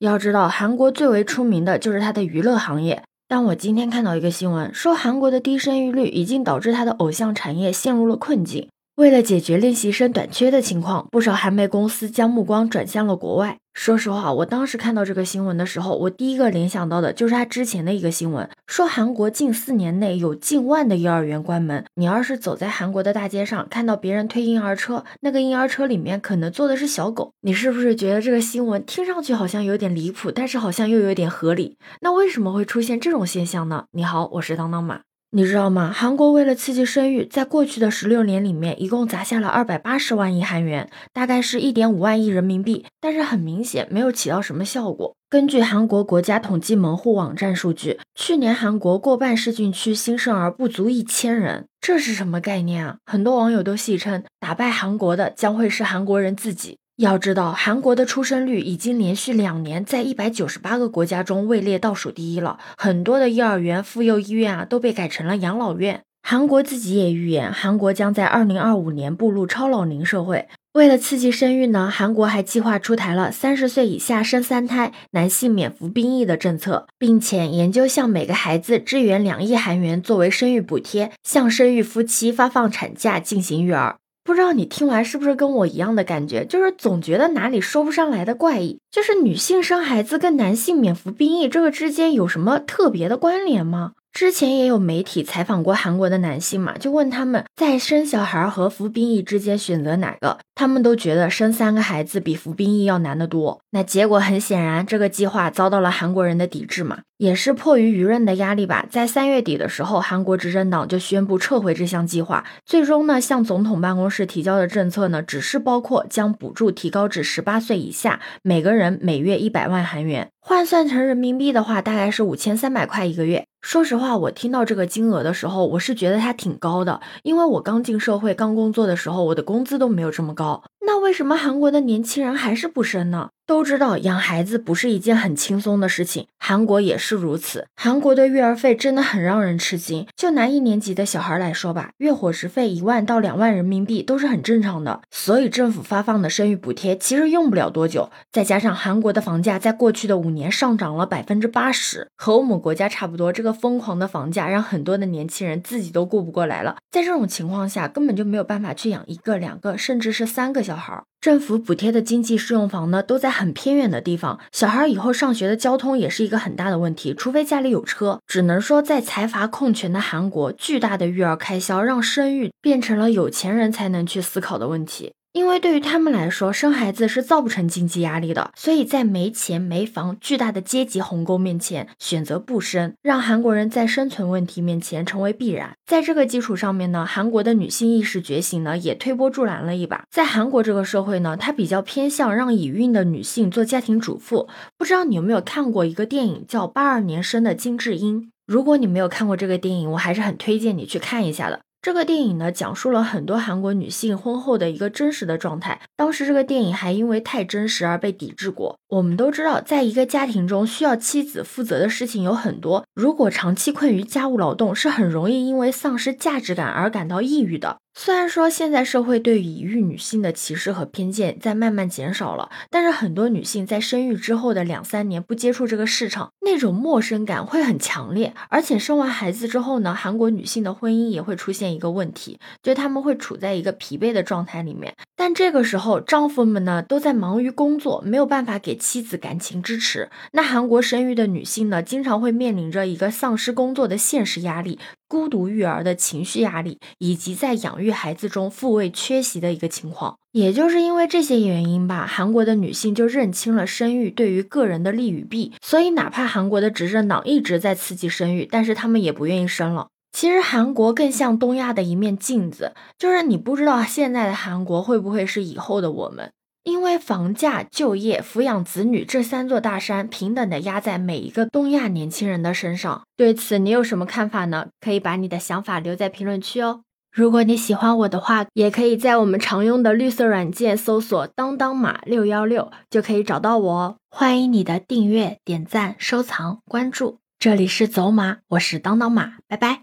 要知道，韩国最为出名的就是它的娱乐行业。但我今天看到一个新闻，说韩国的低生育率已经导致它的偶像产业陷入了困境。为了解决练习生短缺的情况，不少韩媒公司将目光转向了国外。说实话，我当时看到这个新闻的时候，我第一个联想到的就是他之前的一个新闻，说韩国近四年内有近万的幼儿园关门。你要是走在韩国的大街上，看到别人推婴儿车，那个婴儿车里面可能坐的是小狗，你是不是觉得这个新闻听上去好像有点离谱，但是好像又有点合理？那为什么会出现这种现象呢？你好，我是当当马。你知道吗？韩国为了刺激生育，在过去的十六年里面，一共砸下了二百八十万亿韩元，大概是一点五万亿人民币。但是很明显，没有起到什么效果。根据韩国国家统计门户网站数据，去年韩国过半市郡区新生儿不足一千人，这是什么概念啊？很多网友都戏称，打败韩国的将会是韩国人自己。要知道，韩国的出生率已经连续两年在一百九十八个国家中位列倒数第一了。很多的幼儿园、妇幼医院啊，都被改成了养老院。韩国自己也预言，韩国将在二零二五年步入超老龄社会。为了刺激生育呢，韩国还计划出台了三十岁以下生三胎男性免服兵役的政策，并且研究向每个孩子支援两亿韩元作为生育补贴，向生育夫妻发放产假进行育儿。不知道你听完是不是跟我一样的感觉，就是总觉得哪里说不上来的怪异，就是女性生孩子跟男性免服兵役这个之间有什么特别的关联吗？之前也有媒体采访过韩国的男性嘛，就问他们在生小孩和服兵役之间选择哪个，他们都觉得生三个孩子比服兵役要难得多。那结果很显然，这个计划遭到了韩国人的抵制嘛，也是迫于舆论的压力吧。在三月底的时候，韩国执政党就宣布撤回这项计划。最终呢，向总统办公室提交的政策呢，只是包括将补助提高至十八岁以下，每个人人每月一百万韩元，换算成人民币的话，大概是五千三百块一个月。说实话，我听到这个金额的时候，我是觉得它挺高的，因为我刚进社会、刚工作的时候，我的工资都没有这么高。那为什么韩国的年轻人还是不生呢？都知道养孩子不是一件很轻松的事情，韩国也是如此。韩国的育儿费真的很让人吃惊。就拿一年级的小孩来说吧，月伙食费一万到两万人民币都是很正常的。所以政府发放的生育补贴其实用不了多久。再加上韩国的房价在过去的五年上涨了百分之八十，和我们国家差不多。这个疯狂的房价让很多的年轻人自己都顾不过来了。在这种情况下，根本就没有办法去养一个、两个，甚至是三个小孩。政府补贴的经济适用房呢，都在很偏远的地方，小孩以后上学的交通也是一个很大的问题，除非家里有车。只能说，在财阀控权的韩国，巨大的育儿开销让生育变成了有钱人才能去思考的问题。因为对于他们来说，生孩子是造不成经济压力的，所以在没钱没房、巨大的阶级鸿沟面前，选择不生，让韩国人在生存问题面前成为必然。在这个基础上面呢，韩国的女性意识觉醒呢，也推波助澜了一把。在韩国这个社会呢，它比较偏向让已孕的女性做家庭主妇。不知道你有没有看过一个电影叫《八二年生的金智英》？如果你没有看过这个电影，我还是很推荐你去看一下的。这个电影呢，讲述了很多韩国女性婚后的一个真实的状态。当时这个电影还因为太真实而被抵制过。我们都知道，在一个家庭中，需要妻子负责的事情有很多。如果长期困于家务劳动，是很容易因为丧失价值感而感到抑郁的。虽然说现在社会对已育女性的歧视和偏见在慢慢减少了，但是很多女性在生育之后的两三年不接触这个市场，那种陌生感会很强烈。而且生完孩子之后呢，韩国女性的婚姻也会出现一个问题，就他们会处在一个疲惫的状态里面。但这个时候，丈夫们呢都在忙于工作，没有办法给妻子感情支持。那韩国生育的女性呢，经常会面临着一个丧失工作的现实压力。孤独育儿的情绪压力，以及在养育孩子中父位缺席的一个情况，也就是因为这些原因吧，韩国的女性就认清了生育对于个人的利与弊，所以哪怕韩国的执政党一直在刺激生育，但是他们也不愿意生了。其实韩国更像东亚的一面镜子，就是你不知道现在的韩国会不会是以后的我们。因为房价、就业、抚养子女这三座大山平等的压在每一个东亚年轻人的身上，对此你有什么看法呢？可以把你的想法留在评论区哦。如果你喜欢我的话，也可以在我们常用的绿色软件搜索“当当马六幺六”就可以找到我哦。欢迎你的订阅、点赞、收藏、关注。这里是走马，我是当当马，拜拜。